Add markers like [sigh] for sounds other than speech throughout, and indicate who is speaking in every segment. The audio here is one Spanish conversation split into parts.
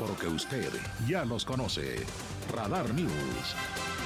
Speaker 1: semáforo que usted ya los conoce. Radar News.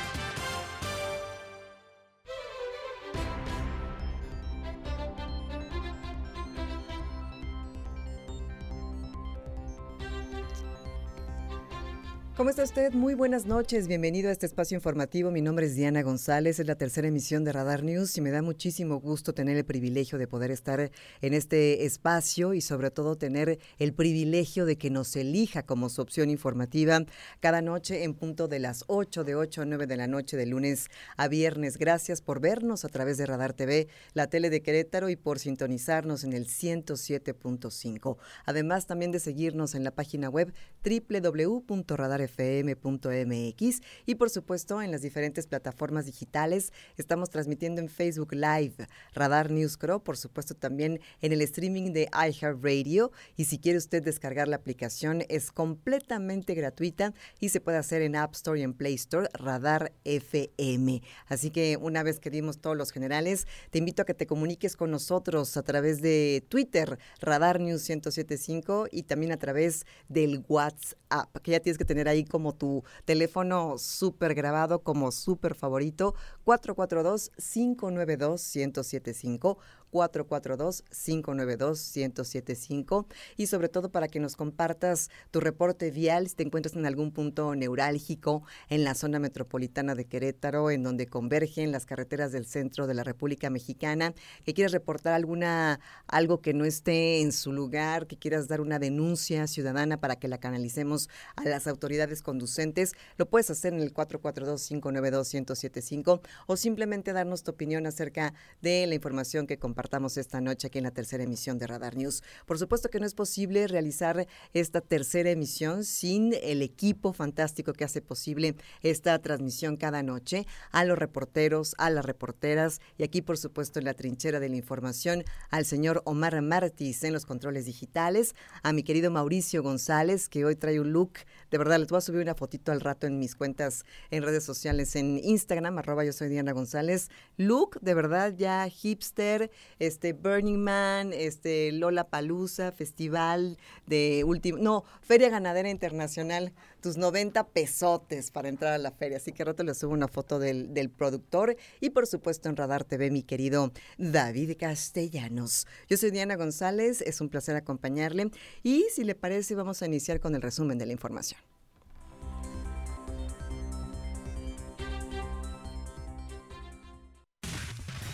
Speaker 2: ¿Cómo está usted? Muy buenas noches. Bienvenido a este espacio informativo. Mi nombre es Diana González. Es la tercera emisión de Radar News y me da muchísimo gusto tener el privilegio de poder estar en este espacio y sobre todo tener el privilegio de que nos elija como su opción informativa cada noche en punto de las 8, de 8 a 9 de la noche de lunes a viernes. Gracias por vernos a través de Radar TV, la tele de Querétaro y por sintonizarnos en el 107.5. Además también de seguirnos en la página web www.radar fm.mx y por supuesto en las diferentes plataformas digitales. Estamos transmitiendo en Facebook Live, Radar News Crow, por supuesto también en el streaming de iHeartRadio y si quiere usted descargar la aplicación es completamente gratuita y se puede hacer en App Store y en Play Store Radar FM. Así que una vez que dimos todos los generales, te invito a que te comuniques con nosotros a través de Twitter, Radar News 1075 y también a través del WhatsApp, que ya tienes que tener ahí ahí como tu teléfono súper grabado como súper favorito, 442-592-1075, 442-592-1075 y sobre todo para que nos compartas tu reporte vial si te encuentras en algún punto neurálgico en la zona metropolitana de Querétaro, en donde convergen las carreteras del centro de la República Mexicana, que quieras reportar alguna algo que no esté en su lugar, que quieras dar una denuncia ciudadana para que la canalicemos a las autoridades conducentes, lo puedes hacer en el 442-592-1075 o simplemente darnos tu opinión acerca de la información que compartimos esta noche aquí en la tercera emisión de Radar News. Por supuesto que no es posible realizar esta tercera emisión sin el equipo fantástico que hace posible esta transmisión cada noche, a los reporteros, a las reporteras y aquí por supuesto en la trinchera de la información al señor Omar Martis en los controles digitales, a mi querido Mauricio González que hoy trae un look, de verdad les voy a subir una fotito al rato en mis cuentas en redes sociales en Instagram, arroba yo soy Diana González, look de verdad ya hipster, este Burning Man, este Lola Palusa, Festival de último, no, Feria Ganadera Internacional, tus 90 pesotes para entrar a la feria. Así que rato le subo una foto del, del productor y por supuesto en Radar TV mi querido David Castellanos. Yo soy Diana González, es un placer acompañarle y si le parece vamos a iniciar con el resumen de la información.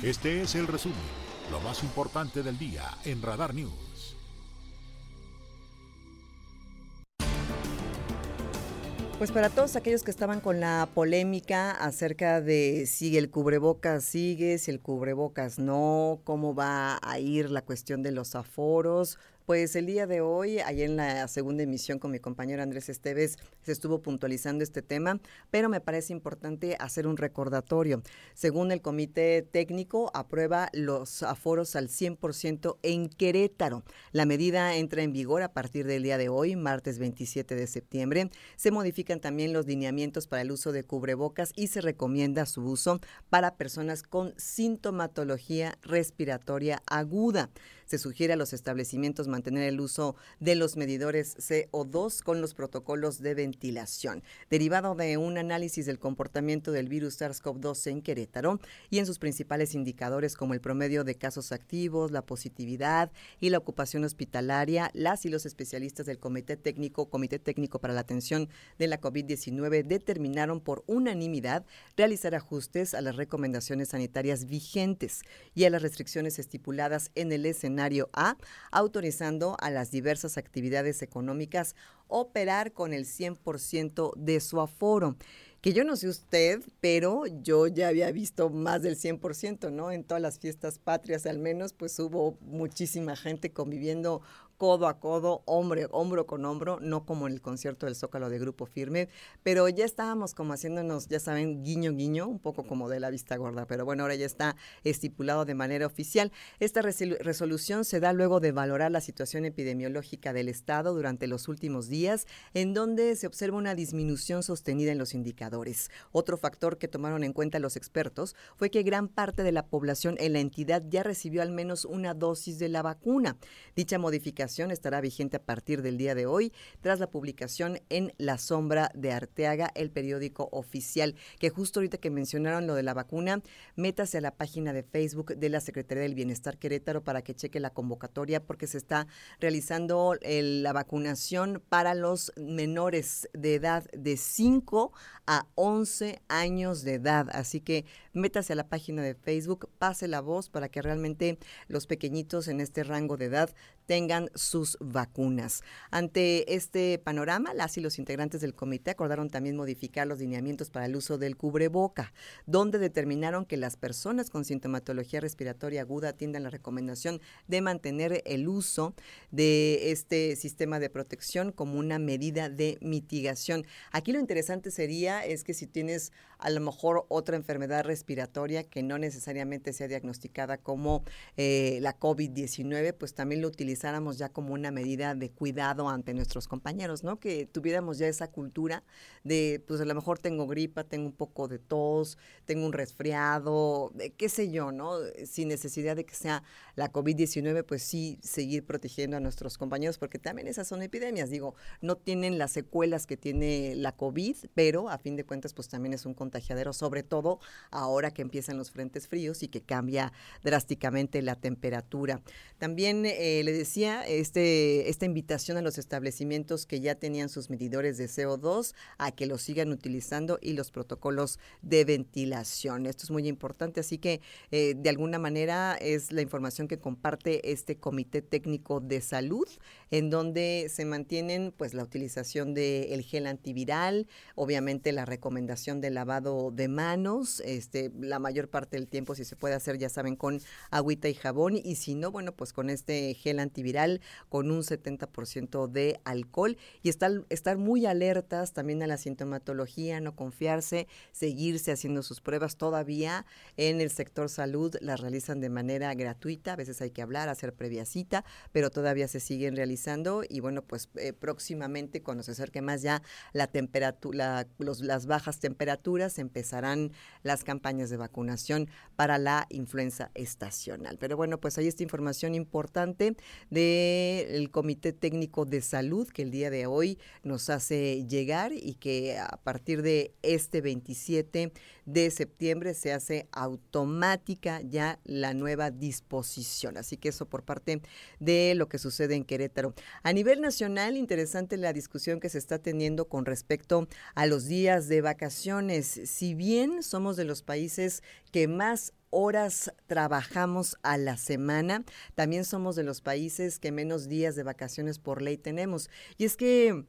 Speaker 1: Este es el resumen lo más importante del día en Radar News.
Speaker 2: Pues para todos aquellos que estaban con la polémica acerca de si el cubrebocas sigue, si el cubrebocas no, cómo va a ir la cuestión de los aforos, pues el día de hoy, ahí en la segunda emisión con mi compañero Andrés Esteves, se estuvo puntualizando este tema, pero me parece importante hacer un recordatorio. Según el comité técnico, aprueba los aforos al 100% en Querétaro. La medida entra en vigor a partir del día de hoy, martes 27 de septiembre. Se modifican también los lineamientos para el uso de cubrebocas y se recomienda su uso para personas con sintomatología respiratoria aguda. Se sugiere a los establecimientos mantener el uso de los medidores CO2 con los protocolos de ventilación, derivado de un análisis del comportamiento del virus SARS-CoV-2 en Querétaro y en sus principales indicadores como el promedio de casos activos, la positividad y la ocupación hospitalaria. Las y los especialistas del Comité Técnico, Comité Técnico para la Atención de la COVID-19 determinaron por unanimidad realizar ajustes a las recomendaciones sanitarias vigentes y a las restricciones estipuladas en el escenario a, autorizando a las diversas actividades económicas operar con el 100% de su aforo que yo no sé usted, pero yo ya había visto más del 100%, ¿no? En todas las fiestas patrias al menos, pues hubo muchísima gente conviviendo codo a codo, hombre, hombro con hombro, no como en el concierto del Zócalo de Grupo Firme, pero ya estábamos como haciéndonos, ya saben, guiño, guiño, un poco como de la vista gorda, pero bueno, ahora ya está estipulado de manera oficial. Esta resolución se da luego de valorar la situación epidemiológica del Estado durante los últimos días, en donde se observa una disminución sostenida en los indicadores. Otro factor que tomaron en cuenta los expertos fue que gran parte de la población en la entidad ya recibió al menos una dosis de la vacuna. Dicha modificación estará vigente a partir del día de hoy, tras la publicación en La Sombra de Arteaga, el periódico oficial, que justo ahorita que mencionaron lo de la vacuna, métase a la página de Facebook de la Secretaría del Bienestar Querétaro para que cheque la convocatoria, porque se está realizando la vacunación para los menores de edad de 5 a 11 años de edad. Así que métase a la página de Facebook, pase la voz para que realmente los pequeñitos en este rango de edad tengan sus vacunas. Ante este panorama, las y los integrantes del comité acordaron también modificar los lineamientos para el uso del cubreboca, donde determinaron que las personas con sintomatología respiratoria aguda atiendan la recomendación de mantener el uso de este sistema de protección como una medida de mitigación. Aquí lo interesante sería es que si tienes a lo mejor otra enfermedad respiratoria que no necesariamente sea diagnosticada como eh, la COVID-19, pues también lo ya como una medida de cuidado ante nuestros compañeros, ¿no? Que tuviéramos ya esa cultura de, pues a lo mejor tengo gripa, tengo un poco de tos, tengo un resfriado, qué sé yo, ¿no? Sin necesidad de que sea la COVID-19, pues sí seguir protegiendo a nuestros compañeros, porque también esas son epidemias, digo, no tienen las secuelas que tiene la COVID, pero a fin de cuentas, pues también es un contagiadero, sobre todo ahora que empiezan los frentes fríos y que cambia drásticamente la temperatura. También eh, le decía este, esta invitación a los establecimientos que ya tenían sus medidores de CO2 a que los sigan utilizando y los protocolos de ventilación. Esto es muy importante, así que eh, de alguna manera es la información que comparte este Comité Técnico de Salud, en donde se mantienen pues la utilización del gel antiviral, obviamente la recomendación de lavado de manos, este, la mayor parte del tiempo si se puede hacer, ya saben, con agüita y jabón, y si no, bueno, pues con este gel antiviral con un 70% de alcohol y estar, estar muy alertas también a la sintomatología, no confiarse, seguirse haciendo sus pruebas. Todavía en el sector salud, las realizan de manera gratuita, a veces hay que hablar, hacer previa cita, pero todavía se siguen realizando y bueno, pues eh, próximamente cuando se acerque más ya la temperatura, los, las bajas temperaturas, empezarán las campañas de vacunación para la influenza estacional. Pero bueno, pues hay esta información importante del Comité Técnico de Salud que el día de hoy nos hace llegar y que a partir de este 27 de septiembre se hace automática ya la nueva disposición. Así que eso por parte de lo que sucede en Querétaro. A nivel nacional, interesante la discusión que se está teniendo con respecto a los días de vacaciones. Si bien somos de los países que más horas trabajamos a la semana, también somos de los países que menos días de vacaciones por ley tenemos. Y es que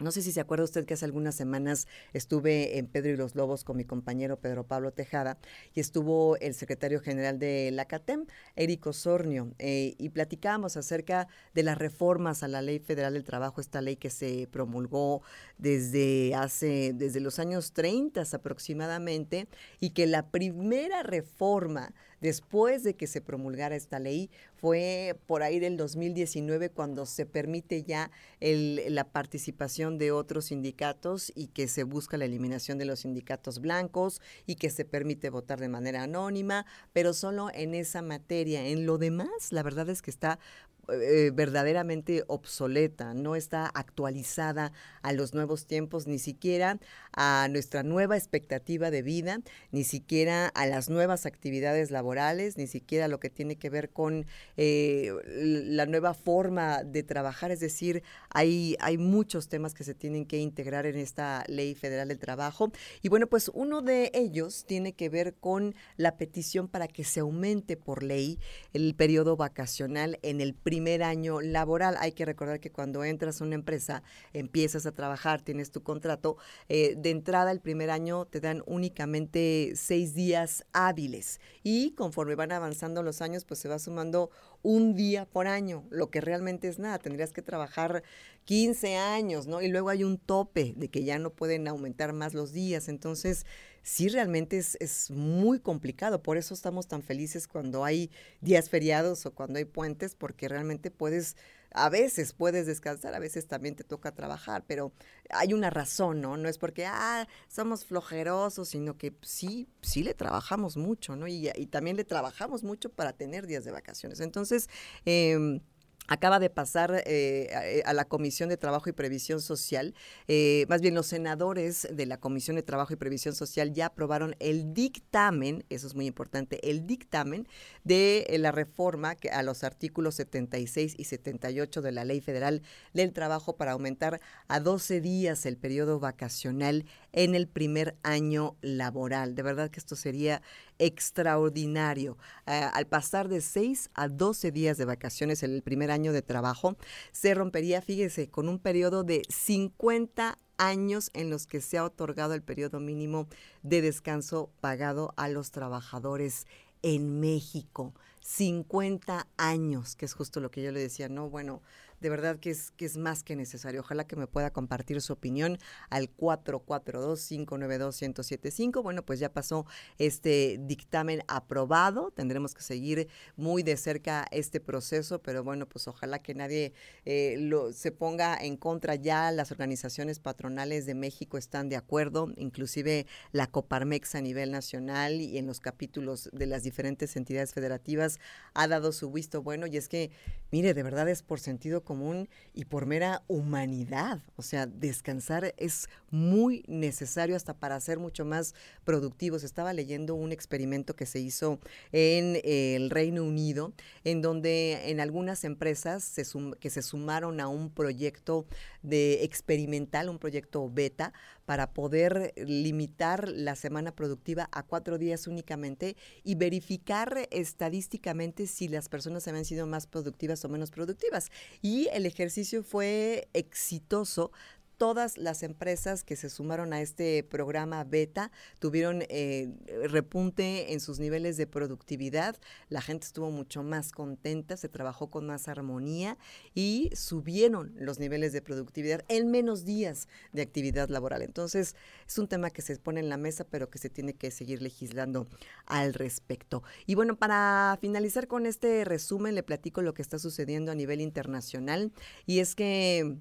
Speaker 2: no sé si se acuerda usted que hace algunas semanas estuve en Pedro y los Lobos con mi compañero Pedro Pablo Tejada y estuvo el secretario general de la CATEM, Eric Osornio, eh, y platicábamos acerca de las reformas a la Ley Federal del Trabajo, esta ley que se promulgó desde hace, desde los años 30 aproximadamente, y que la primera reforma después de que se promulgara esta ley fue por ahí del 2019 cuando se permite ya la participación de otros sindicatos y que se busca la eliminación de los sindicatos blancos y que se permite votar de manera anónima, pero solo en esa materia. En lo demás, la verdad es que está eh, verdaderamente obsoleta, no está actualizada a los nuevos tiempos, ni siquiera a nuestra nueva expectativa de vida, ni siquiera a las nuevas actividades laborales, ni siquiera lo que tiene que ver con eh, la nueva forma de trabajar. Es decir, hay, hay muchos temas que se tienen que integrar en esta ley federal del trabajo. Y bueno, pues uno de ellos tiene que ver con la petición para que se aumente por ley el periodo vacacional en el primer primer año laboral. Hay que recordar que cuando entras a una empresa, empiezas a trabajar, tienes tu contrato, eh, de entrada el primer año te dan únicamente seis días hábiles y conforme van avanzando los años, pues se va sumando un día por año, lo que realmente es nada. Tendrías que trabajar 15 años, ¿no? Y luego hay un tope de que ya no pueden aumentar más los días. Entonces, sí realmente es, es, muy complicado. Por eso estamos tan felices cuando hay días feriados o cuando hay puentes, porque realmente puedes, a veces puedes descansar, a veces también te toca trabajar, pero hay una razón, ¿no? No es porque, ah, somos flojerosos, sino que sí, sí le trabajamos mucho, ¿no? Y, y también le trabajamos mucho para tener días de vacaciones. Entonces, eh, acaba de pasar eh, a, la Comisión de Trabajo y Previsión Social. Eh, más bien, los senadores de la Comisión de Trabajo y Previsión Social ya aprobaron el dictamen, eso es muy importante, el dictamen de eh, la reforma que, a los artículos 76 y 78 de la Ley Federal del Trabajo para aumentar a 12 días el periodo vacacional en el primer año laboral. De verdad que esto sería extraordinario. al pasar de 6 a 12 días de vacaciones en el primer año, año de trabajo, se rompería, fíjese, con un periodo de 50 años en los que se ha otorgado el periodo mínimo de descanso pagado a los trabajadores en México. 50 años, que es justo lo que yo le decía, no, bueno, de verdad que es, que es más que necesario. Ojalá que me pueda compartir su opinión al 442-592-1075. Bueno, pues ya pasó este dictamen aprobado. Tendremos que seguir muy de cerca este proceso, pero bueno, pues ojalá que nadie eh, lo, se ponga en contra ya. Las organizaciones patronales de México están de acuerdo, inclusive la Coparmex a nivel nacional y en los capítulos de las diferentes entidades federativas ha dado su visto bueno y es que, mire, de verdad es por sentido común y por mera humanidad. O sea, descansar es muy necesario hasta para ser mucho más productivos. Estaba leyendo un experimento que se hizo en el Reino Unido, en donde en algunas empresas se que se sumaron a un proyecto de experimental, un proyecto beta, para poder limitar la semana productiva a cuatro días únicamente y verificar estadísticamente si las personas habían sido más productivas o menos productivas. Y el ejercicio fue exitoso todas las empresas que se sumaron a este programa beta tuvieron eh, repunte en sus niveles de productividad, la gente estuvo mucho más contenta, se trabajó con más armonía y subieron los niveles de productividad en menos días de actividad laboral. Entonces, es un tema que se pone en la mesa, pero que se tiene que seguir legislando al respecto. Y bueno, para finalizar con este resumen, le platico lo que está sucediendo a nivel internacional y es que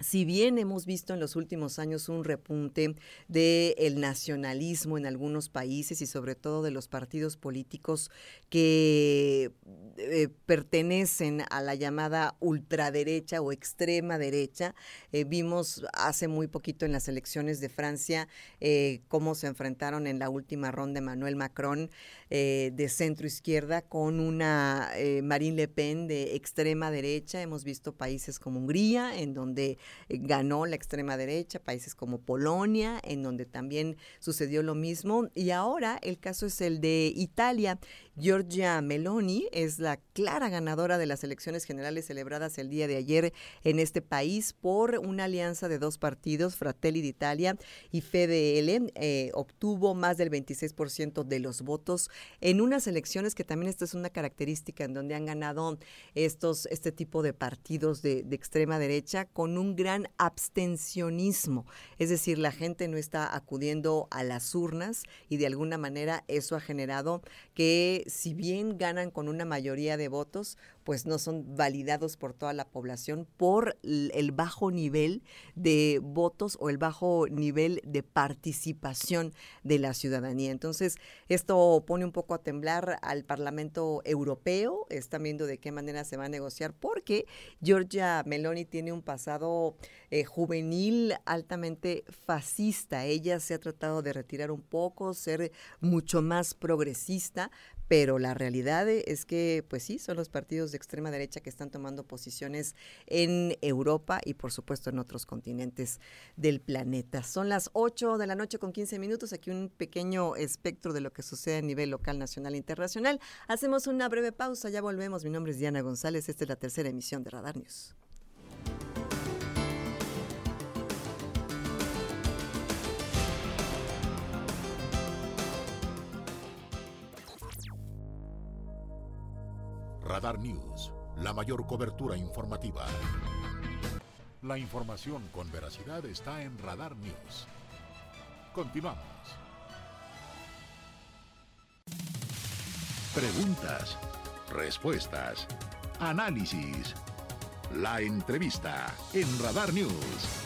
Speaker 2: si bien hemos visto en los últimos años un repunte del nacionalismo en algunos países y sobre todo de los partidos políticos que eh, pertenecen a la llamada ultraderecha o extrema derecha, eh, vimos hace muy poquito en las elecciones de Francia eh, cómo se enfrentaron en la última ronda Emmanuel Macron de centro izquierda con una Marine Le Pen de extrema derecha. Hemos visto países como Hungría, en donde ganó la extrema derecha, países como Polonia, en donde también sucedió lo mismo. Y ahora el caso es el de Italia. Giorgia Meloni es la clara ganadora de las elecciones generales celebradas el día de ayer en este país por una alianza de dos partidos, Fratelli d'Italia y FDL. Eh, obtuvo más del 26% de los votos en unas elecciones que también esta es una característica en donde han ganado estos, este tipo de partidos de, de extrema derecha con un gran abstencionismo. Es decir, la gente no está acudiendo a las urnas y de alguna manera eso ha generado que si bien ganan con una mayoría de votos, pues no son validados por toda la población por el bajo nivel de votos o el bajo nivel de participación de la ciudadanía. Entonces, esto pone un poco a temblar al Parlamento Europeo, están viendo de qué manera se va a negociar, porque Giorgia Meloni tiene un pasado eh, juvenil altamente fascista. Ella se ha tratado de retirar un poco, ser mucho más progresista, pero la realidad es que, pues sí, son los partidos de extrema derecha que están tomando posiciones en Europa y, por supuesto, en otros continentes del planeta. Son las 8 de la noche con 15 minutos. Aquí un pequeño espectro de lo que sucede a nivel local, nacional e internacional. Hacemos una breve pausa, ya volvemos. Mi nombre es Diana González. Esta es la tercera emisión de Radar News.
Speaker 1: Radar News, la mayor cobertura informativa. La información con veracidad está en Radar News. Continuamos. Preguntas, respuestas, análisis. La entrevista en Radar News.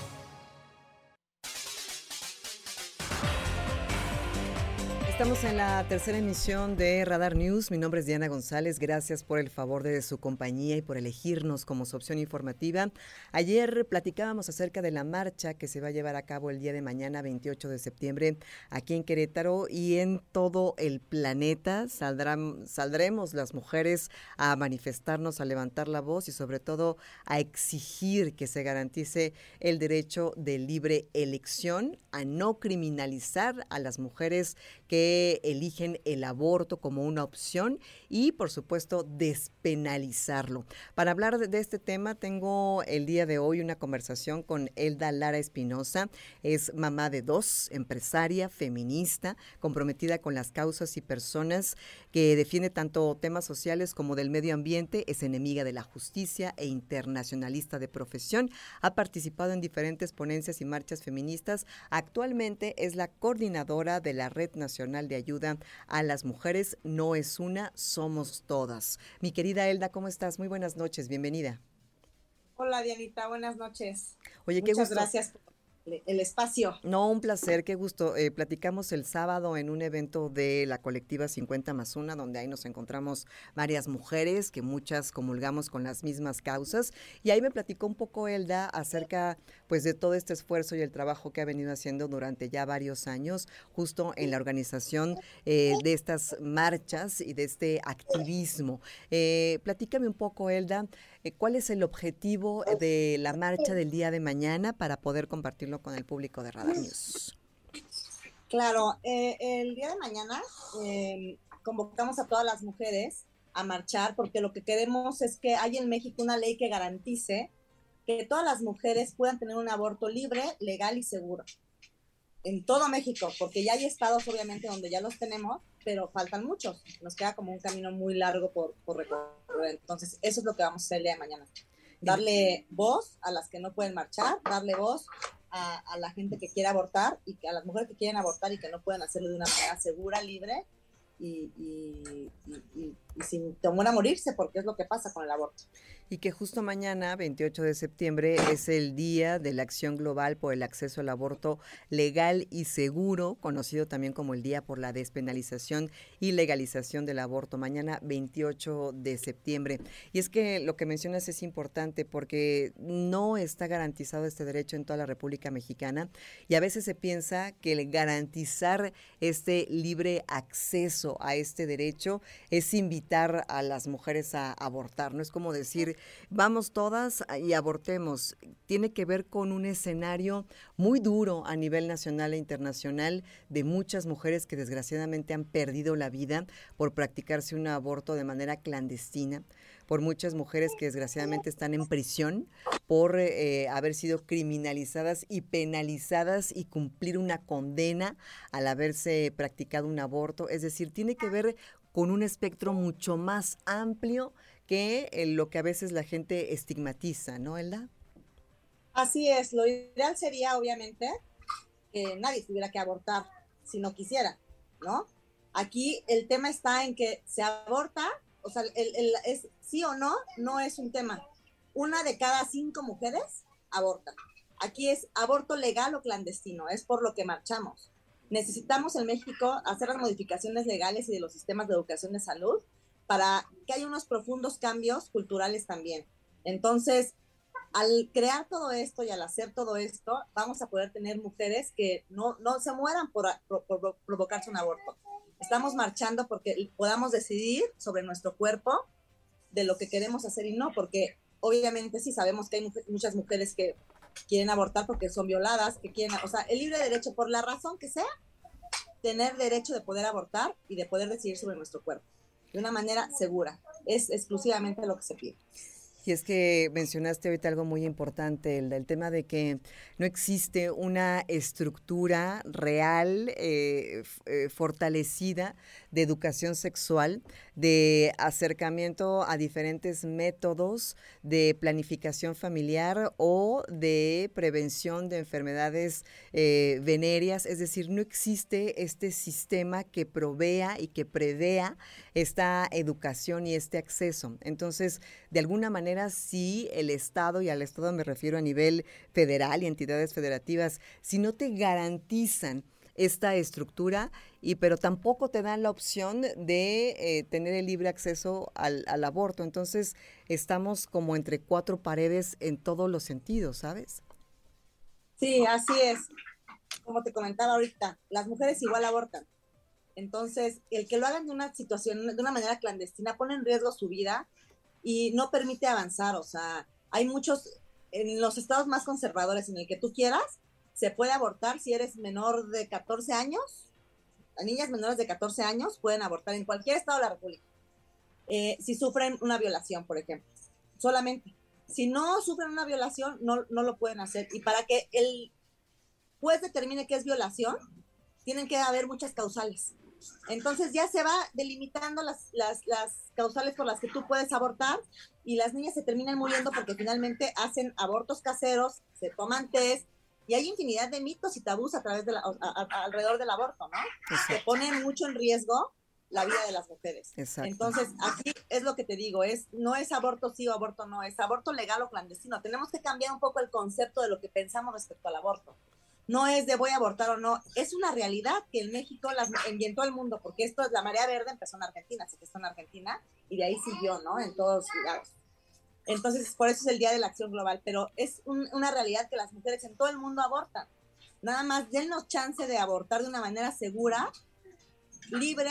Speaker 2: Estamos en la tercera emisión de Radar News. Mi nombre es Diana González. Gracias por el favor de su compañía y por elegirnos como su opción informativa. Ayer platicábamos acerca de la marcha que se va a llevar a cabo el día de mañana, 28 de septiembre, aquí en Querétaro y en todo el planeta. Saldrán, saldremos las mujeres a manifestarnos, a levantar la voz y sobre todo a exigir que se garantice el derecho de libre elección, a no criminalizar a las mujeres que eligen el aborto como una opción y, por supuesto, despenalizarlo. Para hablar de, este tema, tengo el día de hoy una conversación con Elda Lara Espinosa. Es mamá de dos, empresaria, feminista, comprometida con las causas y personas que defiende tanto temas sociales como del medio ambiente, es enemiga de la justicia e internacionalista de profesión. Ha participado en diferentes ponencias y marchas feministas. Actualmente es la coordinadora de la Red Nacional de Ayuda a las Mujeres. No es una, somos todas. Mi querida Elda, ¿cómo estás? Muy buenas noches, bienvenida.
Speaker 3: Hola Dianita, buenas noches.
Speaker 2: Oye, qué
Speaker 3: Muchas gracias por el espacio.
Speaker 2: No, un placer, qué gusto. Eh, platicamos el sábado en un evento de la colectiva 50 más una, donde ahí nos encontramos varias mujeres que muchas comulgamos con las mismas causas. Y ahí me platicó un poco Elda acerca pues de todo este esfuerzo y el trabajo que ha venido haciendo durante ya varios años, justo en la organización eh, de estas marchas y de este activismo. Eh, platícame un poco, Elda, ¿Cuál es el objetivo de la marcha del día de mañana para poder compartirlo con el público de Radar News?
Speaker 3: Claro, eh, el día de mañana em, convocamos a todas las mujeres a marchar porque lo que queremos es que haya en México una ley que garantice que todas las mujeres puedan tener un aborto libre, legal y seguro. En todo México, porque ya hay estados obviamente donde ya los tenemos, pero faltan muchos. Nos queda como un camino muy largo por, recorrer. Entonces, eso es lo que vamos a hacer el día de mañana. Darle voz a las que no pueden marchar, darle voz a, la gente que quiere abortar y que a las mujeres que quieren abortar y que no pueden hacerlo de una manera segura, libre y, y, y, y sin temor a morirse, porque es lo que pasa con el aborto
Speaker 2: y que justo mañana, 28 de septiembre, es el Día de la Acción Global por el Acceso al Aborto Legal y Seguro, conocido también como el Día por la Despenalización y Legalización del Aborto, mañana 28 de septiembre. Y es que lo que mencionas es importante porque no está garantizado este derecho en toda la República Mexicana y a veces se piensa que el garantizar este libre acceso a este derecho es invitar a las mujeres a abortar, no es como decir vamos todas y abortemos. Tiene que ver con un escenario muy duro a nivel nacional e internacional de muchas mujeres que desgraciadamente han perdido la vida por practicarse un aborto de manera clandestina por muchas mujeres que desgraciadamente están en prisión por eh, haber sido criminalizadas y penalizadas y cumplir una condena al haberse practicado un aborto. Es decir, tiene que ver con un espectro mucho más amplio que eh, lo que a veces la gente estigmatiza, ¿no, Elda?
Speaker 3: Así es, lo ideal sería obviamente que nadie tuviera que abortar si no quisiera, ¿no? Aquí el tema está en que se aborta, o sea, el, es sí o no, no es un tema. Una de cada cinco mujeres aborta. Aquí es aborto legal o clandestino, es por lo que marchamos. Necesitamos en México hacer las modificaciones legales y de los sistemas de educación de salud para que haya unos profundos cambios culturales también. Entonces, al crear todo esto y al hacer todo esto, vamos a poder tener mujeres que no, no se mueran por, provocarse un aborto. Estamos marchando porque podamos decidir sobre nuestro cuerpo de lo que queremos hacer y no, porque obviamente sí sabemos que hay muchas mujeres que quieren abortar porque son violadas, que quieren, o sea, el libre derecho, por la razón que sea, tener derecho de poder abortar y de poder decidir sobre nuestro cuerpo de una manera segura. Es exclusivamente lo que se pide.
Speaker 2: Y es que mencionaste ahorita algo muy importante, el del tema de que no existe una estructura real, eh, eh, fortalecida de educación sexual, de acercamiento a diferentes métodos de planificación familiar o de prevención de enfermedades eh, venéreas. Es decir, no existe este sistema que provea y que prevea esta educación y este acceso. Entonces, de alguna manera, si el Estado, y al Estado me refiero a nivel federal y entidades federativas, si no te garantizan esta estructura, y pero tampoco te dan la opción de eh, tener el libre acceso al, al aborto. Entonces estamos como entre cuatro paredes en todos los sentidos, ¿sabes?
Speaker 3: Sí, así es. Como te comentaba ahorita, las mujeres igual abortan. Entonces, el que lo hagan de una situación, de una manera clandestina, pone en riesgo su vida y no permite avanzar. O sea, hay muchos, en los estados más conservadores en el que tú quieras, se puede abortar si eres menor de 14 años. Las niñas menores de 14 años pueden abortar en cualquier estado de la República. Eh, si sufren una violación, por ejemplo. Solamente. Si no sufren una violación, no, no lo pueden hacer. Y para que el juez determine que es violación, tienen que haber muchas causales. Entonces ya se va delimitando las, las, las, causales por las que tú puedes abortar y las niñas se terminan muriendo porque finalmente hacen abortos caseros, se toman test y hay infinidad de mitos y tabús a través de la, alrededor del aborto, ¿no? Que ponen mucho en riesgo la vida de las mujeres. Entonces, aquí es lo que te digo, es no es aborto sí o aborto no, es aborto legal o clandestino. Tenemos que cambiar un poco el concepto de lo que pensamos respecto al aborto. No es de voy a abortar o no, es una realidad que en México, las, en, todo el mundo, porque esto es la marea verde, empezó en Argentina, sé que está en Argentina, y de ahí siguió, ¿no? En todos lados. Entonces, por eso es el Día de la Acción Global, pero es una realidad que las mujeres en todo el mundo abortan. Nada más dennos chance de abortar de una manera segura, libre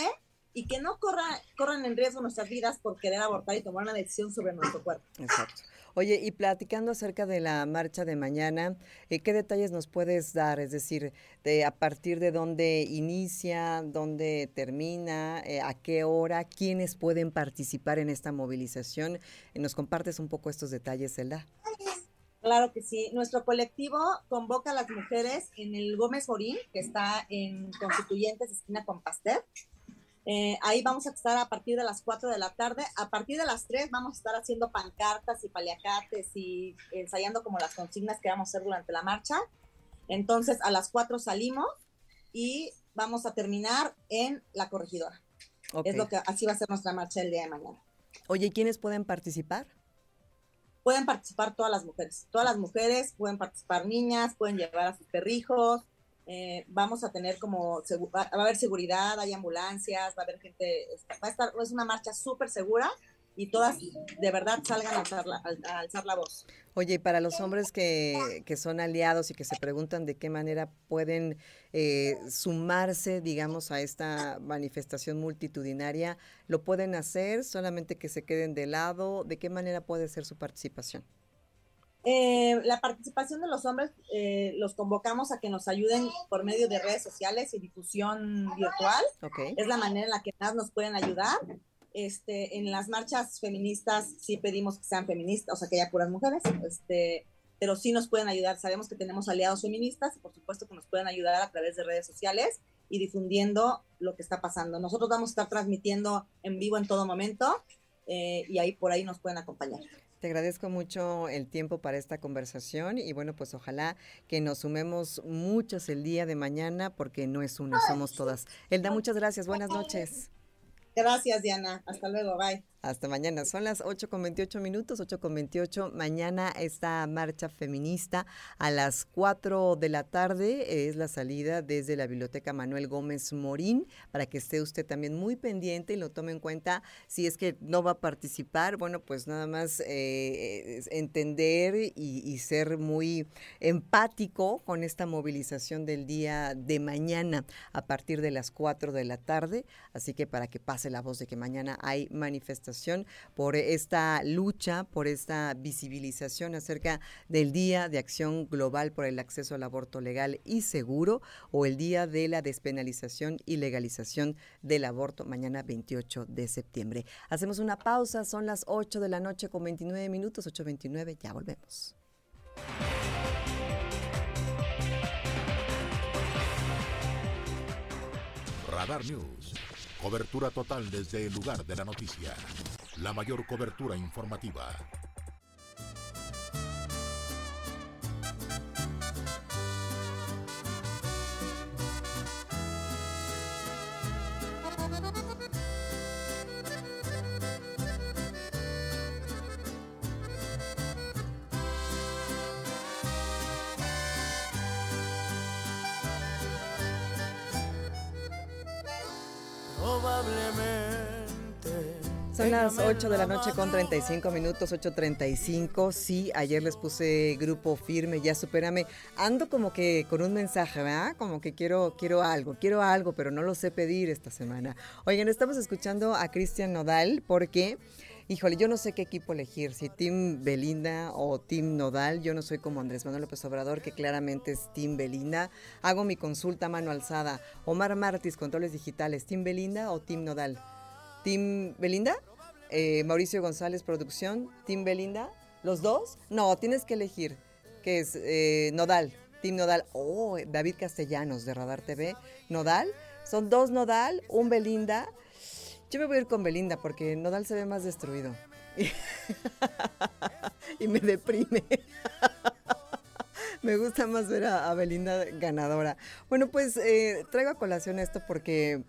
Speaker 3: y que no corra, corran en riesgo nuestras vidas por querer abortar y tomar una decisión sobre nuestro cuerpo.
Speaker 2: Exacto. Oye, y platicando acerca de la marcha de mañana, eh, ¿qué detalles nos puedes dar? Es decir, de a partir de dónde inicia, dónde termina, eh, a qué hora, quiénes pueden participar en esta movilización. ¿Nos compartes un poco estos detalles, Zelda?
Speaker 3: Claro que sí. Nuestro colectivo convoca a las mujeres en el Gómez Morín, que está en Constituyentes, esquina con Pasteur. Eh, ahí vamos a estar a partir de las 4 de la tarde. A partir de las 3 vamos a estar haciendo pancartas y paliacates y ensayando como las consignas que vamos a hacer durante la marcha. Entonces a las 4 salimos y vamos a terminar en la corregidora. Es lo que así va a ser nuestra marcha el día de mañana.
Speaker 2: Oye, ¿quiénes pueden participar?
Speaker 3: Pueden participar todas las mujeres. Todas las mujeres pueden participar niñas, pueden llevar a sus perrijos, eh, vamos a tener como, va a haber seguridad, hay ambulancias, va a haber gente, va a estar, es una marcha súper segura y todas de verdad salgan a alzar la, alzar la voz.
Speaker 2: Oye, y para los hombres que, que, son aliados y que se preguntan de qué manera pueden eh, sumarse, digamos, a esta manifestación multitudinaria, ¿lo pueden hacer? ¿Solamente que se queden de lado? ¿De qué manera puede ser su participación?
Speaker 3: Eh, la participación de los hombres eh, los convocamos a que nos ayuden por medio de redes sociales y difusión virtual. Es la manera en la que más nos pueden ayudar. Este, en las marchas feministas sí pedimos que sean feministas, o sea, que haya puras mujeres, este, pero sí nos pueden ayudar. Sabemos que tenemos aliados feministas y por supuesto que nos pueden ayudar a través de redes sociales y difundiendo lo que está pasando. Nosotros vamos a estar transmitiendo en vivo en todo momento eh, y ahí por ahí nos pueden acompañar.
Speaker 2: Te agradezco mucho el tiempo para esta conversación y bueno, pues ojalá que nos sumemos muchos el día de mañana porque no es una, somos todas. Elda, muchas gracias, buenas noches.
Speaker 3: Gracias, Diana. Hasta luego, bye.
Speaker 2: Hasta mañana. Son las 8 con 28 minutos, 8 con 28. Mañana esta marcha feminista a las 4 de la tarde es la salida desde la Biblioteca Manuel Gómez Morín para que esté usted también muy pendiente y lo tome en cuenta si es que no va a participar. Bueno, pues nada más eh, entender y, ser muy empático con esta movilización del día de mañana a partir de las 4 de la tarde. Así que para que pase la voz de que mañana hay por esta lucha, por esta visibilización acerca del Día de Acción Global por el Acceso al Aborto Legal y Seguro o el Día de la Despenalización y Legalización del Aborto mañana 28 de septiembre. Hacemos una pausa, son las 8 de la noche con 29 minutos, 8.29, ya volvemos.
Speaker 1: Radar News Cobertura total desde el lugar de la noticia. La mayor cobertura informativa.
Speaker 4: problem
Speaker 2: Son las 8 de la noche con 35 minutos, 8.35. Sí, ayer les puse grupo firme, ya supérame. Ando como que con un mensaje, ¿verdad? Como que quiero, quiero algo, quiero algo, pero no lo sé pedir esta semana. Oigan, estamos escuchando a Cristian Nodal porque híjole, yo no sé qué equipo elegir, si Team Belinda o Team Nodal. Yo no soy como Andrés Manuel López Obrador, que claramente es Team Belinda. Hago mi consulta mano alzada. Omar Martis, controles digitales, ¿Team Belinda o Team Nodal? ¿Team Belinda? Eh, Mauricio González, producción, Team Belinda. ¿Los dos? No, tienes que elegir. Que es eh, Nodal, Team Nodal. Oh, David Castellanos de Radar TV. Nodal. Son dos Nodal, un Belinda. Yo me voy a ir con Belinda porque Nodal se ve más destruido. [laughs] y me deprime. [laughs] me gusta más ver a, Belinda ganadora. Bueno, pues eh, traigo a colación esto porque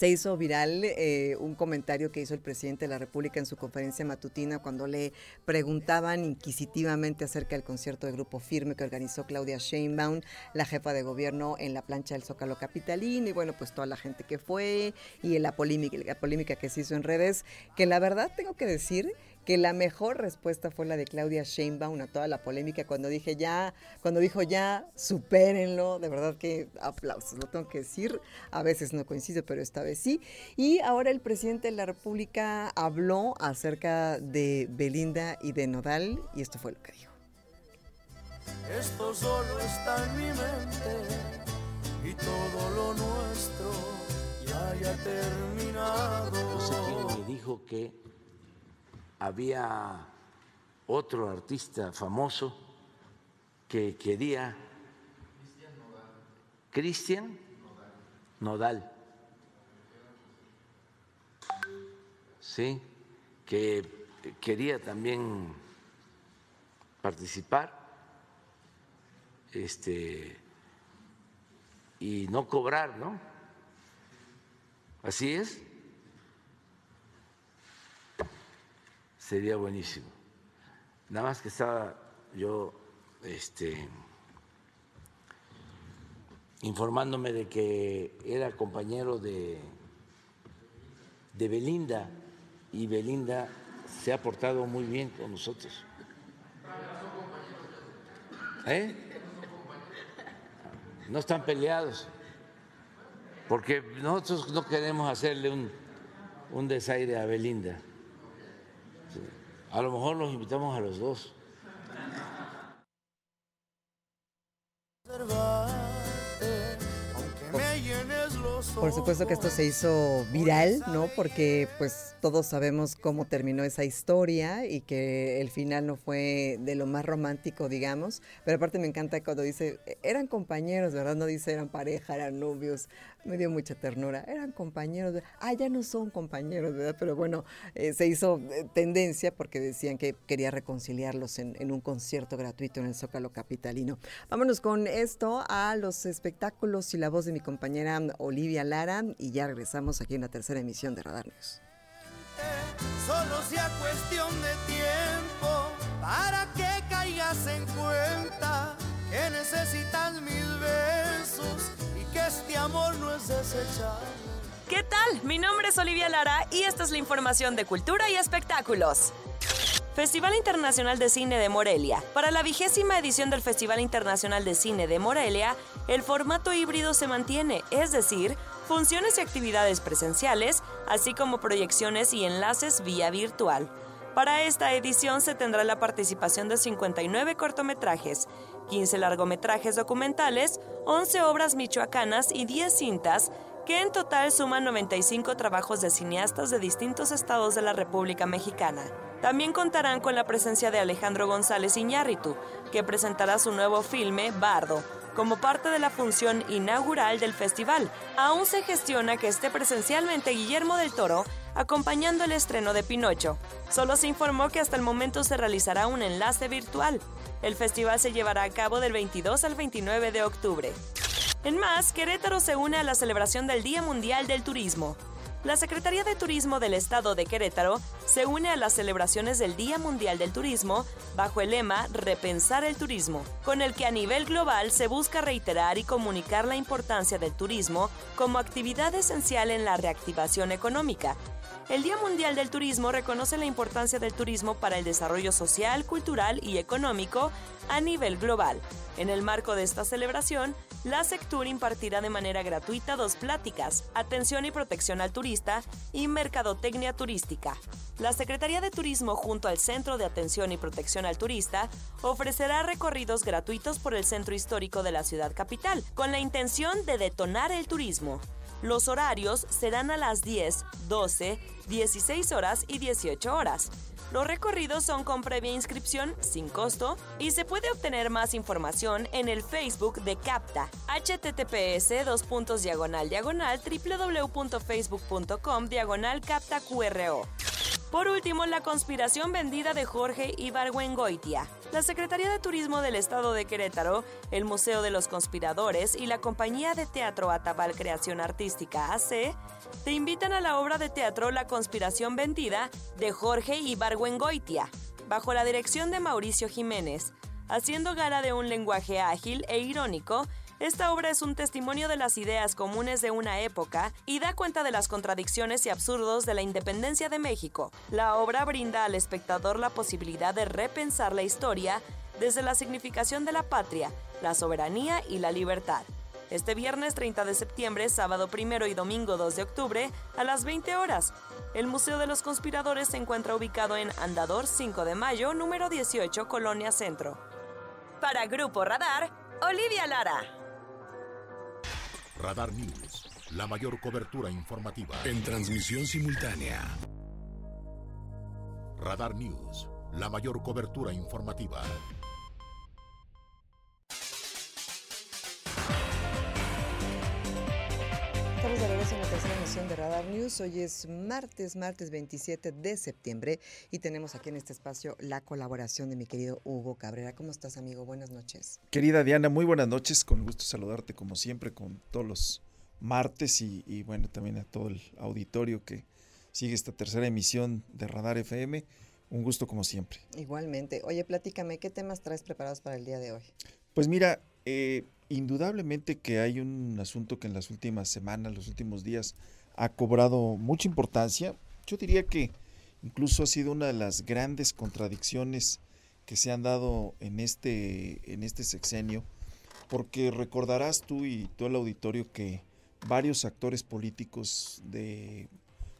Speaker 2: se hizo viral eh, un comentario que hizo el presidente de la República en su conferencia matutina cuando le preguntaban inquisitivamente acerca del concierto de Grupo Firme que organizó Claudia Sheinbaum, la jefa de gobierno en la plancha del Zócalo Capitalín y bueno, pues toda la gente que fue y la polémica, la polémica que se hizo en redes, que la verdad tengo que decir que la mejor respuesta fue la de Claudia Sheinbaum a toda la polémica cuando dije ya, cuando dijo ya, supérenlo, de verdad que aplausos, lo tengo que decir, a veces no coincido, pero esta vez sí. Y ahora el presidente de la República habló acerca de Belinda y de Nodal y esto fue lo que dijo.
Speaker 4: Esto solo está en mi mente y todo lo nuestro ya haya terminado.
Speaker 5: No sé quién me dijo que había otro artista famoso que quería Cristian Nodal. Sí, que quería también participar este y no cobrar, ¿no? Así es. Sería buenísimo. Nada más que estaba yo este, informándome de que era compañero de, de Belinda y Belinda se ha portado muy bien con nosotros. ¿Eh? No están peleados, porque nosotros no queremos hacerle un, un desaire a Belinda. A lo mejor los invitamos a los dos.
Speaker 2: Por supuesto que esto se hizo viral, ¿no? Porque pues todos sabemos cómo terminó esa historia y que el final no fue de lo más romántico, digamos. Pero aparte me encanta cuando dice, eran compañeros, ¿verdad? No dice eran pareja, eran novios me dio mucha ternura. Eran compañeros, ah, ya no son compañeros, ¿verdad? Pero bueno, eh, se hizo eh, tendencia porque decían que quería reconciliarlos en, en, un concierto gratuito en el Zócalo Capitalino. Vámonos con esto a los espectáculos y la voz de mi compañera Olivia Lara y ya regresamos aquí en la tercera emisión de Radar News.
Speaker 4: Solo sea cuestión de tiempo para que caigas en cuenta que necesitas mil besos que este amor no es desechable.
Speaker 6: ¿Qué tal? Mi nombre es Olivia Lara y esta es la información de cultura y espectáculos. Festival Internacional de Cine de Morelia. Para la vigésima edición del Festival Internacional de Cine de Morelia, el formato híbrido se mantiene, es decir, funciones y actividades presenciales, así como proyecciones y enlaces vía virtual. Para esta edición se tendrá la participación de 59 cortometrajes, 15 largometrajes documentales, 11 obras michoacanas y 10 cintas, que en total suman 95 trabajos de cineastas de distintos estados de la República Mexicana. También contarán con la presencia de Alejandro González Iñárritu, que presentará su nuevo filme Bardo, como parte de la función inaugural del festival. Aún se gestiona que esté presencialmente Guillermo del Toro acompañando el estreno de Pinocho. Solo se informó que hasta el momento se realizará un enlace virtual. El festival se llevará a cabo del 22 al 29 de octubre. En más, Querétaro se une a la celebración del Día Mundial del Turismo. La Secretaría de Turismo del Estado de Querétaro se une a las celebraciones del Día Mundial del Turismo bajo el lema Repensar el Turismo, con el que a nivel global se busca reiterar y comunicar la importancia del turismo como actividad esencial en la reactivación económica. El Día Mundial del Turismo reconoce la importancia del turismo para el desarrollo social, cultural y económico a nivel global. En el marco de esta celebración, la Sectur impartirá de manera gratuita dos pláticas, Atención y Protección al Turista y Mercadotecnia Turística. La Secretaría de Turismo junto al Centro de Atención y Protección al Turista ofrecerá recorridos gratuitos por el centro histórico de la ciudad capital, con la intención de detonar el turismo. Los horarios serán a las 10, 12, 16 horas y 18 horas. Los recorridos son con previa inscripción, sin costo, y se puede obtener más información en el Facebook de CAPTA, https dos diagonal diagonal www.facebook.com diagonal CAPTA. Por último, la conspiración vendida de Jorge Ibargüengoitia. La Secretaría de Turismo del Estado de Querétaro, el Museo de los Conspiradores y la compañía de teatro Atabal Creación Artística AC te invitan a la obra de teatro La conspiración vendida de Jorge Ibargüengoitia, bajo la dirección de Mauricio Jiménez, haciendo gala de un lenguaje ágil e irónico esta obra es un testimonio de las ideas comunes de una época y da cuenta de las contradicciones y absurdos de la independencia de México. La obra brinda al espectador la posibilidad de repensar la historia desde la significación de la patria, la soberanía y la libertad. Este viernes 30 de septiembre, sábado 1 y domingo 2 de octubre, a las 20 horas. El Museo de los Conspiradores se encuentra ubicado en Andador 5 de Mayo, número 18, Colonia Centro. Para Grupo Radar, Olivia Lara.
Speaker 1: Radar News, la mayor cobertura informativa.
Speaker 7: En transmisión simultánea.
Speaker 1: Radar News, la mayor cobertura informativa.
Speaker 2: Estamos de regreso en la tercera emisión de Radar News. Hoy es martes, martes 27 de septiembre y tenemos aquí en este espacio la colaboración de mi querido Hugo Cabrera. ¿Cómo estás, amigo? Buenas noches.
Speaker 8: Querida Diana, muy buenas noches. Con gusto saludarte como siempre con todos los martes y, y bueno, también a todo el auditorio que sigue esta tercera emisión de Radar FM. Un gusto como siempre.
Speaker 2: Igualmente. Oye, platícame, ¿qué temas traes preparados para el día de hoy?
Speaker 8: Pues mira, eh, indudablemente que hay un asunto que en las últimas semanas, los últimos días, ha cobrado mucha importancia. Yo diría que incluso ha sido una de las grandes contradicciones que se han dado en este, en este sexenio, porque recordarás tú y todo el auditorio que varios actores políticos de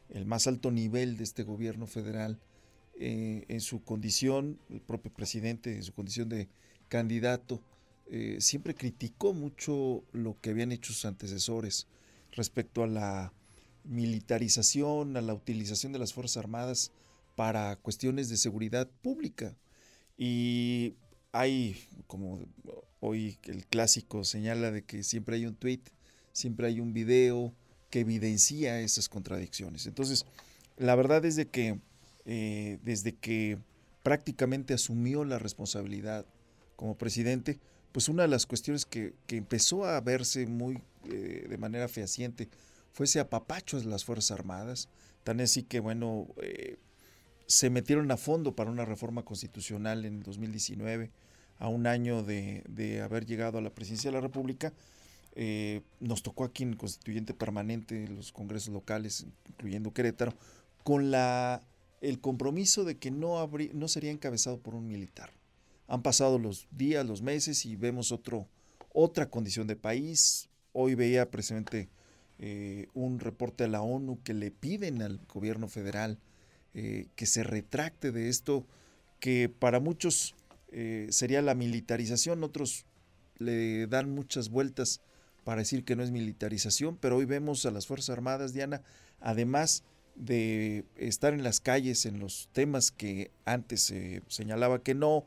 Speaker 8: el más alto nivel de este gobierno federal, eh, en su condición, el propio presidente, en su condición de candidato, eh, siempre criticó mucho lo que habían hecho sus antecesores respecto a la militarización, a la utilización de las Fuerzas Armadas para cuestiones de seguridad pública. Y hay, como hoy el clásico señala de que siempre hay un tweet, siempre hay un video que evidencia esas contradicciones. Entonces, la verdad es de que eh, desde que prácticamente asumió la responsabilidad como presidente, pues una de las cuestiones que, que empezó a verse muy eh, de manera fehaciente fue ese apapacho de las Fuerzas Armadas, tan así que, bueno, eh, se metieron a fondo para una reforma constitucional en 2019, a un año de, de haber llegado a la presidencia de la República, eh, nos tocó aquí en el constituyente permanente, los congresos locales, incluyendo Querétaro, con la, el compromiso de que no, habría, no sería encabezado por un militar. Han pasado los días, los meses y vemos otro, otra condición de país. Hoy veía precisamente eh, un reporte de la ONU que le piden al gobierno federal eh, que se retracte de esto, que para muchos eh, sería la militarización, otros le dan muchas vueltas para decir que no es militarización, pero hoy vemos a las Fuerzas Armadas, Diana, además de estar en las calles en los temas que antes se señalaba que no,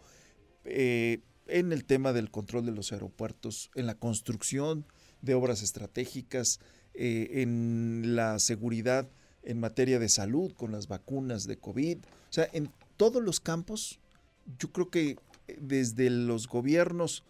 Speaker 8: eh, en el tema del control de los aeropuertos, en la construcción de obras estratégicas, eh, en la seguridad en materia de salud, con las vacunas de COVID. O sea, en todos los campos, yo creo que eh, desde los gobiernos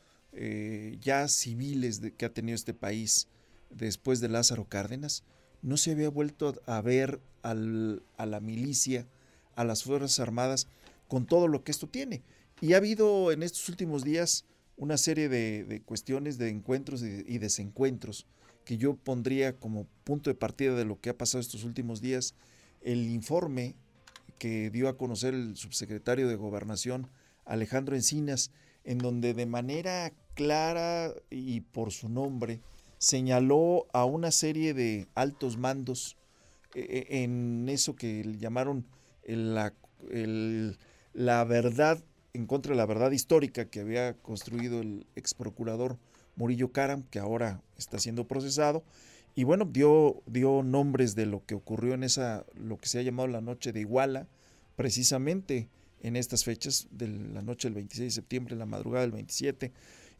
Speaker 8: ya civiles que ha tenido este país después de Lázaro Cárdenas, no se había vuelto a ver a la milicia, a las Fuerzas Armadas, con todo lo que esto tiene. Y ha habido en estos últimos días una serie de, cuestiones, de encuentros y desencuentros que yo pondría como punto de partida de lo que ha pasado estos últimos días, el informe que dio a conocer el subsecretario de Gobernación, Alejandro Encinas, en donde de manera clara y por su nombre señaló a una serie de altos mandos eh, eh, en eso que llamaron la, la verdad en contra de la verdad histórica que había construido el ex procurador Murillo Karam, que ahora está siendo procesado. Y bueno, dio, dio nombres de lo que ocurrió en esa, lo que se ha llamado la noche de Iguala, precisamente en estas fechas, de la noche del 26 de septiembre, la madrugada del 27,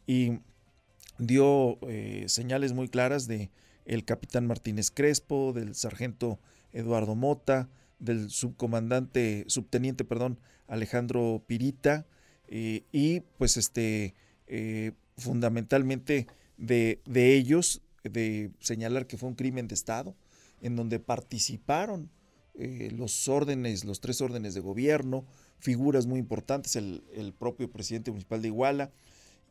Speaker 8: y dio eh, señales muy claras de el capitán Martínez Crespo, del sargento Eduardo Mota, del subcomandante, subteniente, perdón, Alejandro Pirita, eh, y pues este, eh, fundamentalmente de, de, ellos, de señalar que fue un crimen de Estado, en donde participaron los órdenes, los tres órdenes de gobierno, figuras muy importantes, el, el propio presidente municipal de Iguala,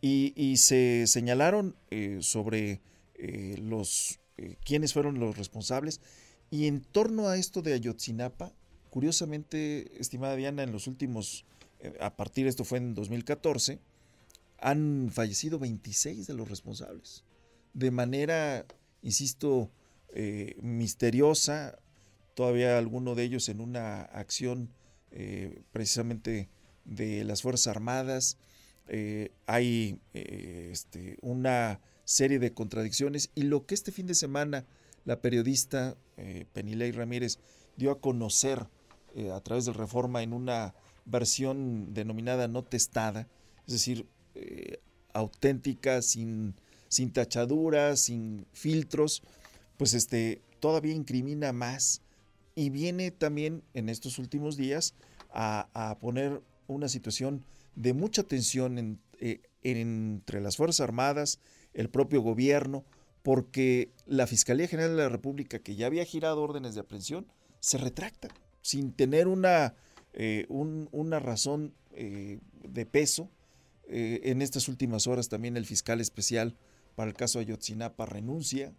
Speaker 8: y, se señalaron eh, sobre eh, los eh, quiénes fueron los responsables. Y en torno a esto de Ayotzinapa, curiosamente, estimada Diana, en los últimos, a partir de esto fue en 2014, han fallecido 26 de los responsables. De manera, insisto, misteriosa, todavía alguno de ellos en una acción precisamente de las Fuerzas Armadas, eh, hay eh, este, una serie de contradicciones y lo que este fin de semana la periodista eh, Penilei Ramírez dio a conocer a través del Reforma en una versión denominada no testada, es decir, auténtica, sin, sin tachaduras, sin filtros, pues este, todavía incrimina más y viene también en estos últimos días a, a poner una situación de mucha tensión eh, entre las Fuerzas Armadas, el propio gobierno, porque la Fiscalía General de la República, que ya había girado órdenes de aprehensión, se retracta sin tener una, eh, una razón eh, de peso. en estas últimas horas también el fiscal especial para el caso Ayotzinapa renuncia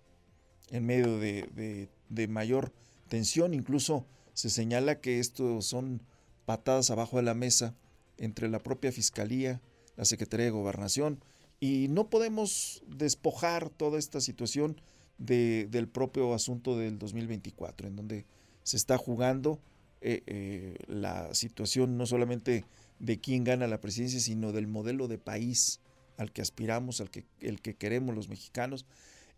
Speaker 8: en medio de, de mayor tensión. Incluso se señala que esto son patadas abajo de la mesa entre la propia Fiscalía, la Secretaría de Gobernación, y no podemos despojar toda esta situación del propio asunto del 2024, en donde se está jugando eh, eh, la situación no solamente de quién gana la presidencia, sino del modelo de país al que aspiramos, al que, el que queremos los mexicanos.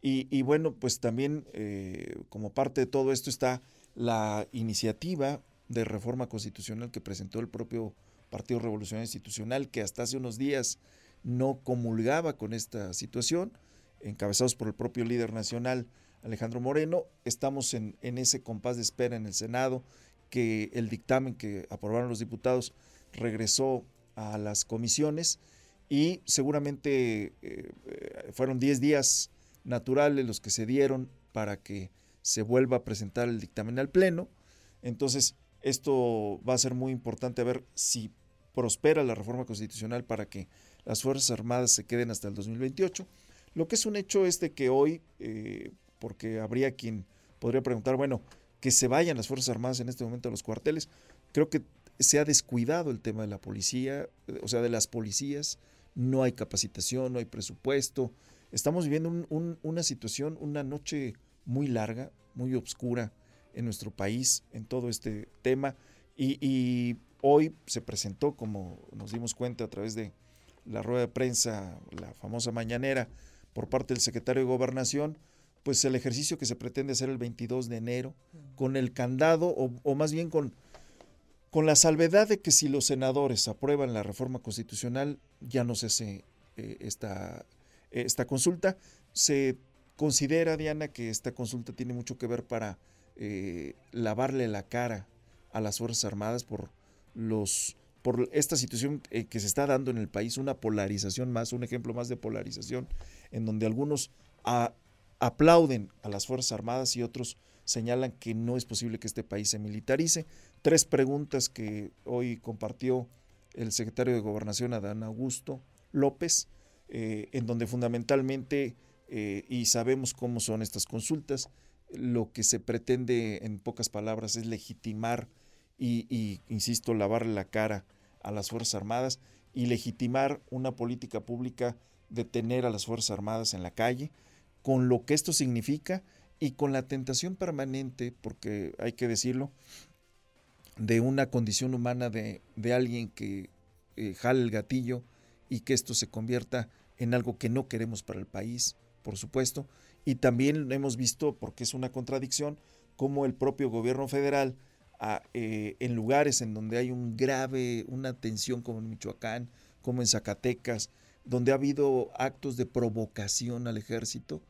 Speaker 8: Y, bueno, pues también eh, como parte de todo esto está la iniciativa de reforma constitucional que presentó el propio Partido Revolucionario Institucional, que hasta hace unos días no comulgaba con esta situación, encabezados por el propio líder nacional Alejandro Moreno. Estamos en, ese compás de espera en el Senado, que el dictamen que aprobaron los diputados regresó a las comisiones y seguramente eh, fueron 10 días naturales los que se dieron para que se vuelva a presentar el dictamen al Pleno. Entonces, esto va a ser muy importante a ver si prospera la reforma constitucional para que las Fuerzas Armadas se queden hasta el 2028. Lo que es un hecho es de que hoy, eh, porque habría quien podría preguntar, bueno, que se vayan las Fuerzas Armadas en este momento a los cuarteles, creo que se ha descuidado el tema de la policía, eh, o sea, de las policías, no hay capacitación, no hay presupuesto, estamos viviendo una situación, una noche muy larga, muy oscura en nuestro país en todo este tema. Y, hoy se presentó, como nos dimos cuenta a través de la rueda de prensa, la famosa mañanera, por parte del secretario de Gobernación, pues el ejercicio que se pretende hacer el 22 de enero, con el candado, o, más bien con, con la salvedad de que si los senadores aprueban la reforma constitucional, ya no se hace eh, esta, esta consulta. Se considera, Diana, que esta consulta tiene mucho que ver para eh, lavarle la cara a las Fuerzas Armadas por los por esta situación eh, que se está dando en el país, una polarización más, un ejemplo más de polarización, en donde algunos aplauden a las Fuerzas Armadas y otros señalan que no es posible que este país se militarice. Tres preguntas que hoy compartió el secretario de Gobernación, Adán Augusto López, eh, en donde fundamentalmente, eh, y sabemos cómo son estas consultas, lo que se pretende en pocas palabras es legitimar y, insisto, lavarle la cara a las Fuerzas Armadas y legitimar una política pública de tener a las Fuerzas Armadas en la calle, con lo que esto significa y con la tentación permanente, porque hay que decirlo, de una condición humana de, alguien que eh, jale el gatillo y que esto se convierta en algo que no queremos para el país, por supuesto. Y también hemos visto, porque es una contradicción, cómo el propio gobierno federal, eh, en lugares en donde hay un grave, una tensión como en Michoacán, como en Zacatecas, donde ha habido actos de provocación al ejército,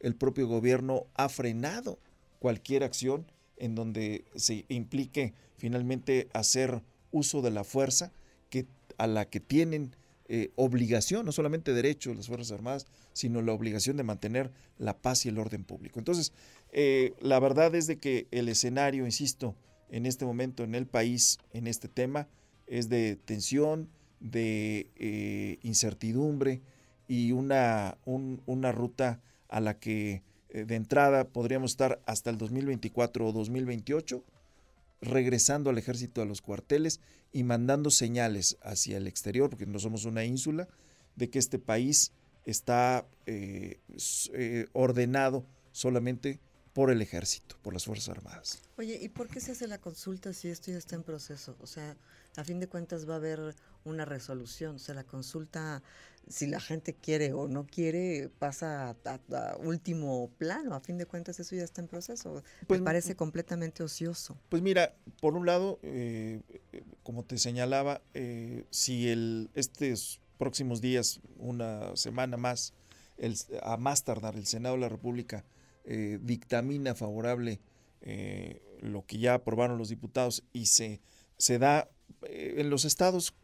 Speaker 8: el propio gobierno ha frenado cualquier acción en donde se implique finalmente hacer uso de la fuerza que, a la que tienen eh, obligación, no solamente derecho de las Fuerzas Armadas, sino la obligación de mantener la paz y el orden público. Entonces, eh, la verdad es de que el escenario, insisto, en este momento en el país, en este tema, es de tensión, de eh, incertidumbre y una, una ruta a la que de entrada podríamos estar hasta el 2024 o 2028 regresando al ejército a los cuarteles y mandando señales hacia el exterior, porque no somos una ínsula, de que este país está eh, eh, ordenado solamente por el ejército, por las Fuerzas Armadas.
Speaker 2: Oye, ¿y por qué se hace la consulta si esto ya está en proceso? O sea, a fin de cuentas va a haber una resolución. O sea, la consulta, si la gente quiere o no quiere, pasa a, último plano. A fin de cuentas eso ya está en proceso. Pues Me parece completamente ocioso.
Speaker 8: Pues mira, por un lado, eh, como te señalaba, eh, si el, estos próximos días, una semana más, el, a más tardar, el Senado de la República eh, dictamina favorable eh, lo que ya aprobaron los diputados y se, se da eh, en los estados,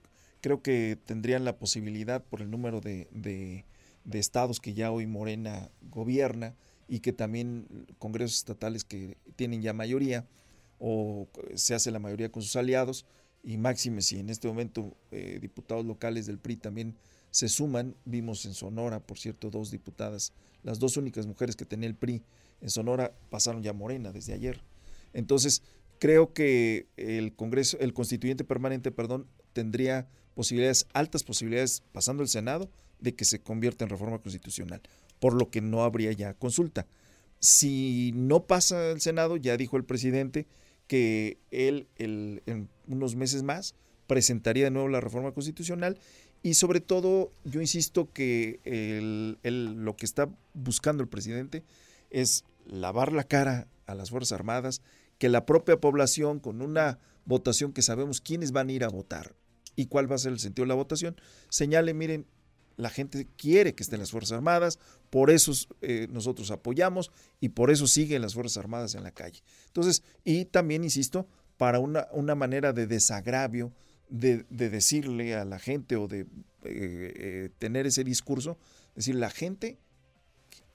Speaker 8: creo que tendrían la posibilidad por el número de, de, estados que ya hoy Morena gobierna y que también congresos estatales que tienen ya mayoría o se hace la mayoría con sus aliados y máxime si en este momento diputados locales del PRI también se suman. Vimos en Sonora, por cierto, dos diputadas, las dos únicas mujeres que tenía el PRI en Sonora pasaron ya Morena desde ayer. Entonces, creo que el Congreso, el constituyente permanente, perdón, tendría posibilidades, altas posibilidades, pasando el Senado, de que se convierta en reforma constitucional, por lo que no habría ya consulta. Si no pasa el Senado, ya dijo el presidente que él en unos meses más presentaría de nuevo la reforma constitucional y sobre todo, yo insisto que lo que está buscando el presidente es lavar la cara a las Fuerzas Armadas, que la propia población, con una votación que sabemos quiénes van a ir a votar y cuál va a ser el sentido de la votación, señale, miren, la gente quiere que estén las Fuerzas Armadas, por eso eh, nosotros apoyamos y por eso siguen las Fuerzas Armadas en la calle. Entonces, y también, insisto, para una, una manera de desagravio, de, decirle a la gente o de eh, eh, tener ese discurso, decir, la gente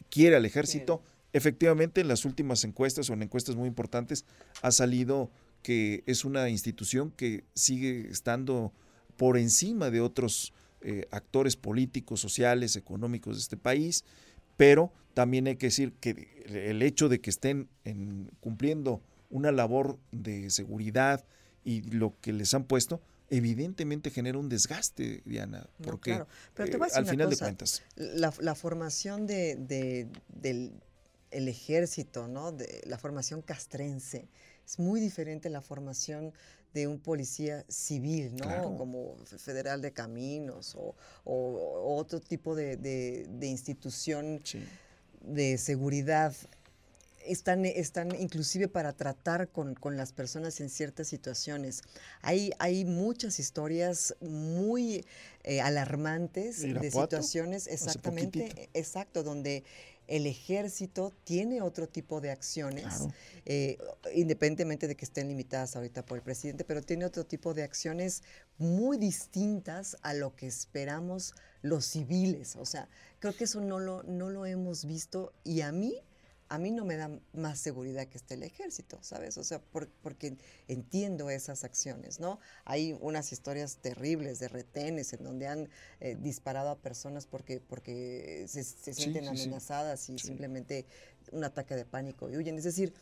Speaker 8: quiere al ejército. Efectivamente, en las últimas encuestas o en encuestas muy importantes ha salido que es una institución que sigue estando por encima de otros eh, actores políticos, sociales, económicos de este país, pero también hay que decir que el hecho de que estén cumpliendo una labor de seguridad y lo que les han puesto, evidentemente genera un desgaste, Diana, porque Pero te al final de cuentas.
Speaker 2: La, formación de, del el ejército, ¿no? De la formación castrense es muy diferente a la formación de un policía civil, ¿no? Como federal de caminos o, otro tipo de, institución de seguridad están, están inclusive para tratar con, las personas en ciertas situaciones. Hay, hay muchas historias muy eh, alarmantes de situaciones, exactamente, exacto, donde el ejército tiene otro tipo de acciones, eh, independientemente de que estén limitadas ahorita por el presidente, pero tiene otro tipo de acciones muy distintas a lo que esperamos los civiles. O sea, creo que eso no lo, no lo hemos visto y a mí a mí no me da más seguridad que esté el ejército, ¿sabes? O sea, porque entiendo esas acciones, ¿no? Hay unas historias terribles de retenes en donde han eh, disparado a personas porque, porque se, sienten amenazadas y simplemente un ataque de pánico y huyen. Es decir,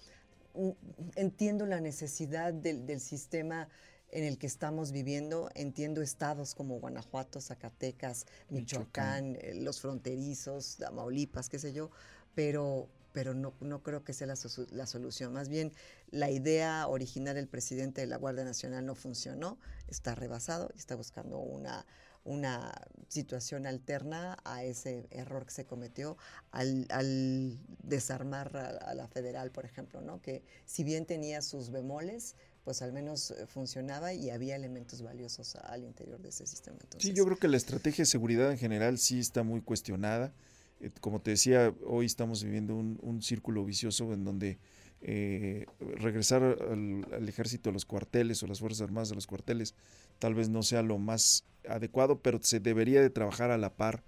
Speaker 2: entiendo la necesidad del, del sistema en el que estamos viviendo. Entiendo estados como Guanajuato, Zacatecas, Michoacán, eh, los fronterizos, Tamaulipas, qué sé yo, pero, pero no, no creo que sea la, la, solución. Más bien, la idea original del presidente de la Guardia Nacional no funcionó, está rebasado y está buscando una, una situación alterna a ese error que se cometió al, al desarmar a, a, la federal, por ejemplo, ¿no? que si bien tenía sus bemoles, pues al menos funcionaba y había elementos valiosos al interior de ese sistema.
Speaker 8: sí, yo creo que la estrategia de seguridad en general sí está muy cuestionada. Eh, como te decía, hoy estamos viviendo un, círculo vicioso en donde eh, regresar al, ejército a los cuarteles o las Fuerzas Armadas a los cuarteles tal vez no sea lo más adecuado, pero se debería de trabajar a la par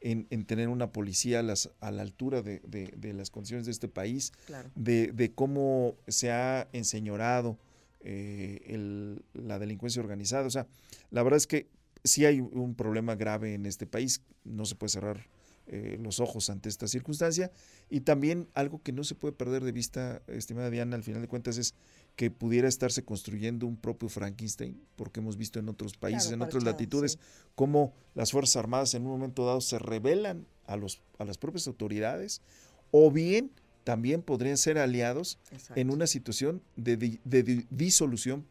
Speaker 8: en, tener una policía a, las, a la altura de, las condiciones de este país, de, de, cómo se ha enseñorado eh, la delincuencia organizada. O sea, la verdad es que sí hay un problema grave en este país, no se puede cerrar eh, los ojos ante esta circunstancia. Y también algo que no se puede perder de vista, estimada Diana, al final de cuentas es que pudiera estarse construyendo un propio Frankenstein, porque hemos visto en otros países, en otras latitudes, cómo las Fuerzas Armadas en un momento dado se rebelan a, los, a las propias autoridades, o bien también podrían ser aliados en una situación de, disolución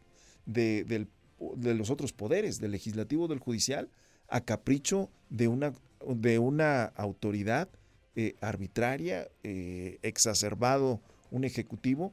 Speaker 8: de, los otros poderes, del legislativo, del judicial, a capricho de una, de una autoridad eh, arbitraria, eh, exacerbado un ejecutivo.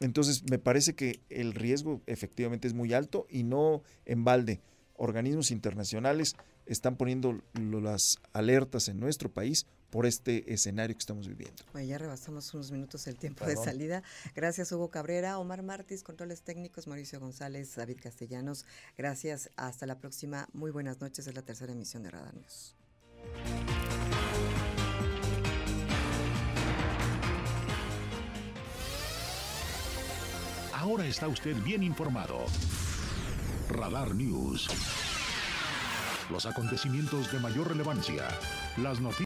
Speaker 8: Entonces, me parece que el riesgo efectivamente es muy alto y no en balde. Organismos internacionales están poniendo las alertas en nuestro país por este escenario que estamos viviendo.
Speaker 2: ya rebasamos unos minutos el tiempo de salida. Gracias Hugo Cabrera, Omar Martis, controles técnicos, Mauricio González, David Castellanos. Gracias, hasta la próxima. Muy buenas noches, es la tercera emisión de Radar News.
Speaker 1: Ahora está usted bien informado. Radar News. Los acontecimientos de mayor relevancia. Las noticias.